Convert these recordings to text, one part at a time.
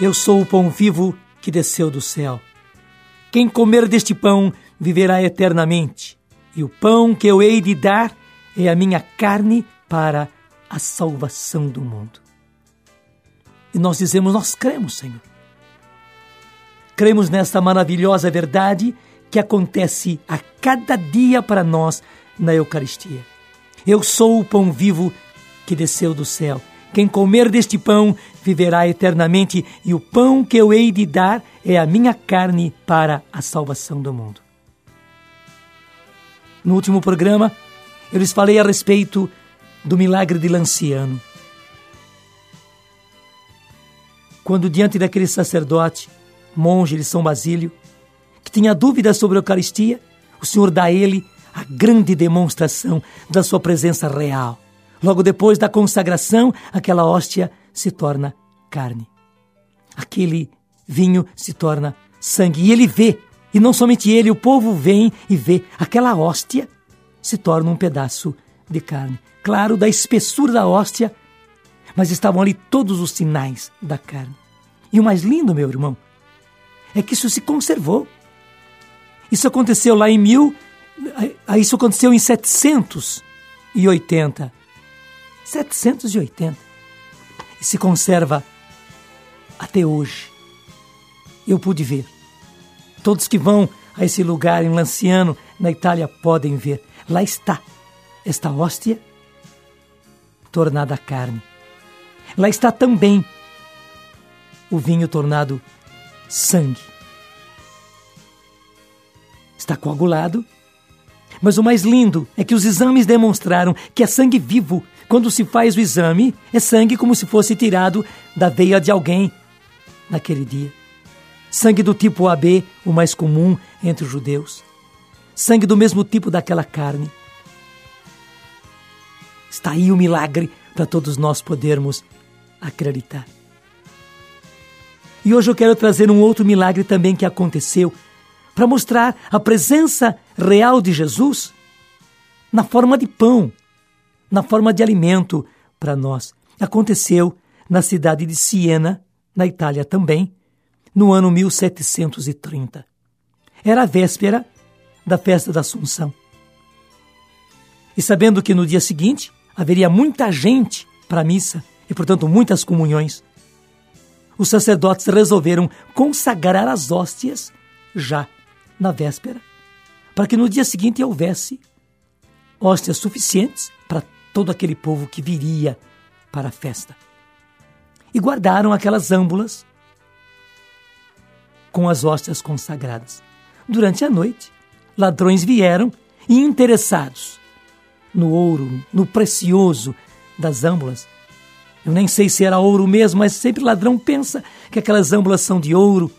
Eu sou o pão vivo que desceu do céu. Quem comer deste pão viverá eternamente, e o pão que eu hei de dar é a minha carne para a salvação do mundo. E nós dizemos: Nós cremos, Senhor. Cremos nesta maravilhosa verdade que acontece a cada dia para nós na Eucaristia. Eu sou o pão vivo que desceu do céu. Quem comer deste pão viverá eternamente, e o pão que eu hei de dar é a minha carne para a salvação do mundo. No último programa, eu lhes falei a respeito do milagre de Lanciano. Quando, diante daquele sacerdote, monge de São Basílio, que tinha dúvidas sobre a Eucaristia, o Senhor dá a ele a grande demonstração da sua presença real Logo depois da consagração, aquela hóstia se torna carne. Aquele vinho se torna sangue. E ele vê, e não somente ele, o povo vem e vê, aquela hóstia se torna um pedaço de carne. Claro, da espessura da hóstia, mas estavam ali todos os sinais da carne. E o mais lindo, meu irmão, é que isso se conservou. Isso aconteceu lá em mil, isso aconteceu em 780 780. E se conserva até hoje. Eu pude ver. Todos que vão a esse lugar em Lanciano, na Itália, podem ver. Lá está esta hóstia tornada carne. Lá está também o vinho tornado sangue. Está coagulado, mas o mais lindo é que os exames demonstraram que é sangue vivo quando se faz o exame, é sangue como se fosse tirado da veia de alguém naquele dia. Sangue do tipo AB, o mais comum entre os judeus. Sangue do mesmo tipo daquela carne. Está aí o milagre para todos nós podermos acreditar. E hoje eu quero trazer um outro milagre também que aconteceu para mostrar a presença real de Jesus na forma de pão na forma de alimento para nós. Aconteceu na cidade de Siena, na Itália também, no ano 1730. Era a véspera da festa da Assunção. E sabendo que no dia seguinte haveria muita gente para a missa e, portanto, muitas comunhões, os sacerdotes resolveram consagrar as hóstias já na véspera, para que no dia seguinte houvesse hóstias suficientes para todo aquele povo que viria para a festa. E guardaram aquelas âmbulas com as hóstias consagradas. Durante a noite, ladrões vieram e, interessados no ouro, no precioso das âmbulas, eu nem sei se era ouro mesmo, mas sempre ladrão pensa que aquelas âmbulas são de ouro.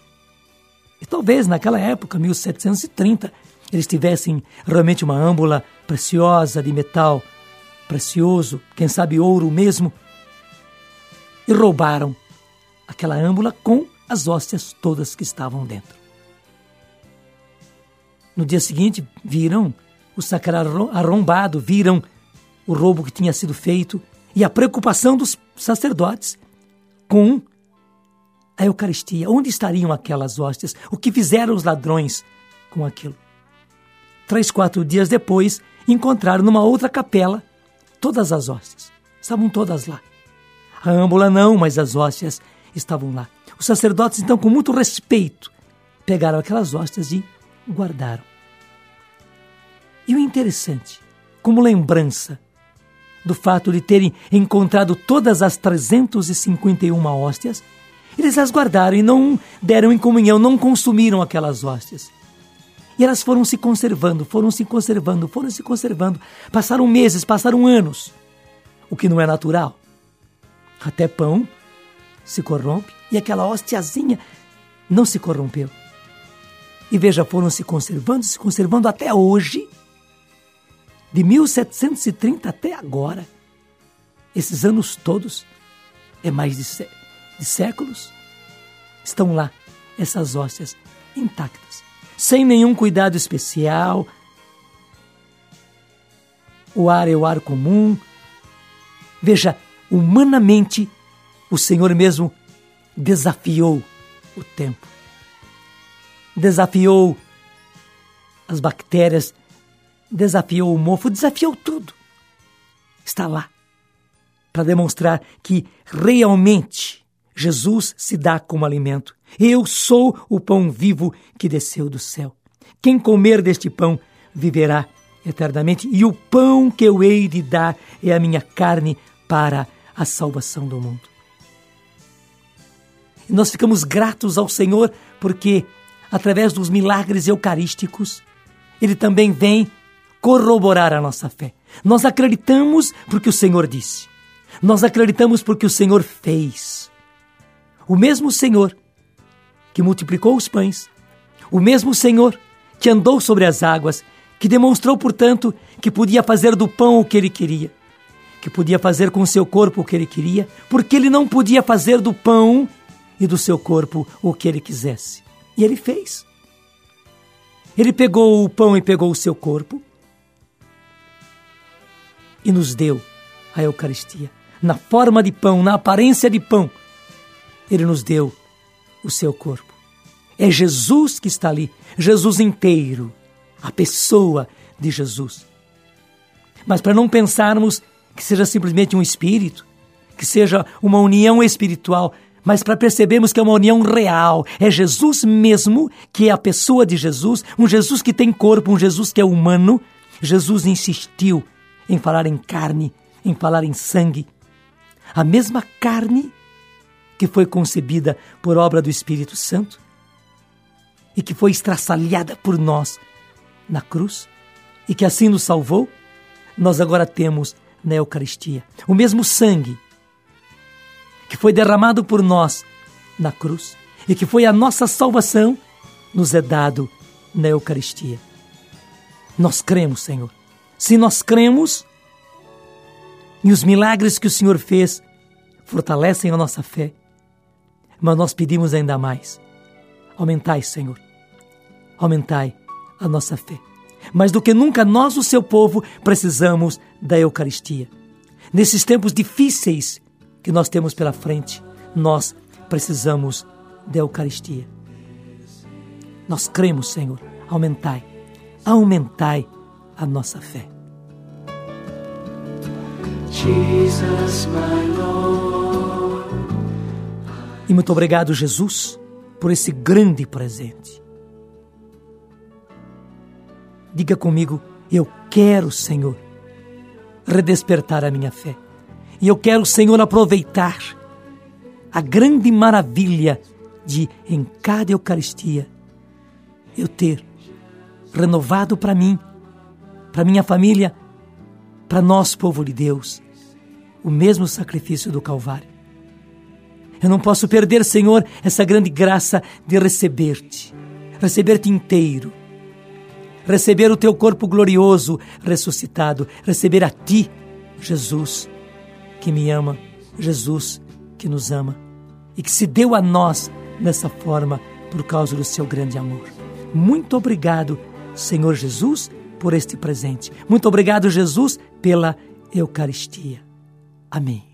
E talvez naquela época, 1730, eles tivessem realmente uma âmbula preciosa de metal precioso, quem sabe ouro mesmo, e roubaram aquela âmbula com as hóstias todas que estavam dentro. No dia seguinte, viram o sacrário arrombado, viram o roubo que tinha sido feito e a preocupação dos sacerdotes com a Eucaristia. Onde estariam aquelas hóstias? O que fizeram os ladrões com aquilo? Três, quatro dias depois, encontraram numa outra capela todas as hóstias. Estavam todas lá. A âmbula não, mas as hóstias estavam lá. Os sacerdotes, então, com muito respeito, pegaram aquelas hóstias e guardaram. E o interessante, como lembrança do fato de terem encontrado todas as 351 hóstias, eles as guardaram e não deram em comunhão, não consumiram aquelas hóstias. E elas foram se conservando, foram se conservando, foram se conservando. Passaram meses, passaram anos. O que não é natural. Até pão se corrompe e aquela hostiazinha não se corrompeu. E veja, foram se conservando, se conservando até hoje. De 1730 até agora. Esses anos todos, é mais de, sé de séculos, estão lá essas hóstias intactas sem nenhum cuidado especial. O ar é o ar comum. Veja, humanamente, o Senhor mesmo desafiou o tempo, desafiou as bactérias, desafiou o mofo, desafiou tudo. Está lá para demonstrar que realmente Jesus se dá como alimento. Eu sou o pão vivo que desceu do céu. Quem comer deste pão viverá eternamente, e o pão que eu hei de dar é a minha carne para a salvação do mundo. E nós ficamos gratos ao Senhor porque, através dos milagres eucarísticos, Ele também vem corroborar a nossa fé. Nós acreditamos porque o Senhor disse. Nós acreditamos porque o Senhor fez. O mesmo Senhor que multiplicou os pães, o mesmo Senhor que andou sobre as águas, que demonstrou, portanto, que podia fazer do pão o que ele queria, que podia fazer com o seu corpo o que ele queria, porque ele não podia fazer do pão e do seu corpo o que ele quisesse. E ele fez. Ele pegou o pão e pegou o seu corpo e nos deu a Eucaristia. Na forma de pão, na aparência de pão, ele nos deu o seu corpo. É Jesus que está ali, Jesus inteiro, a pessoa de Jesus. Mas para não pensarmos que seja simplesmente um espírito, que seja uma união espiritual, mas para percebermos que é uma união real, é Jesus mesmo, que é a pessoa de Jesus, um Jesus que tem corpo, um Jesus que é humano. Jesus insistiu em falar em carne, em falar em sangue. A mesma carne que foi concebida por obra do Espírito Santo e que foi estraçalhada por nós na cruz e que assim nos salvou, nós agora temos na Eucaristia o mesmo sangue que foi derramado por nós na cruz e que foi a nossa salvação, nos é dado na Eucaristia. Nós cremos, Senhor. Se nós cremos, e os milagres que o Senhor fez fortalecem a nossa fé, mas nós pedimos ainda mais. Aumentai, Senhor, aumentai a nossa fé. Mais do que nunca, nós, o seu povo, precisamos da Eucaristia. Nesses tempos difíceis que nós temos pela frente, nós precisamos da Eucaristia. Nós cremos, Senhor, aumentai, aumentai a nossa fé. Jesus, e muito obrigado, Jesus, por esse grande presente. Diga comigo, eu quero, Senhor, redespertar a minha fé. E eu quero, Senhor, aproveitar a grande maravilha de, em cada Eucaristia, eu ter renovado para mim, para minha família, para nós, povo de Deus, o mesmo sacrifício do Calvário. Eu não posso perder, Senhor, essa grande graça de receber-te, receber-te inteiro, receber o teu corpo glorioso ressuscitado, receber a ti, Jesus, que me ama, Jesus que nos ama e que se deu a nós nessa forma por causa do seu grande amor. Muito obrigado, Senhor Jesus, por este presente. Muito obrigado, Jesus, pela Eucaristia. Amém.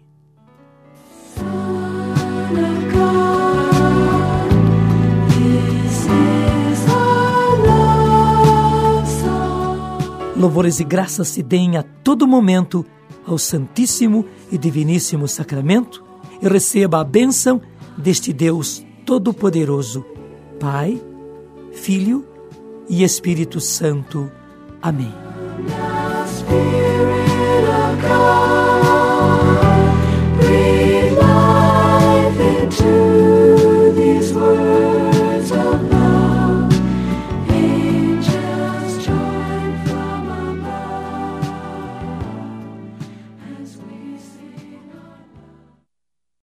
Louvores e graças se deem a todo momento ao Santíssimo e Diviníssimo Sacramento e receba a bênção deste Deus Todo-Poderoso, Pai, Filho e Espírito Santo. Amém.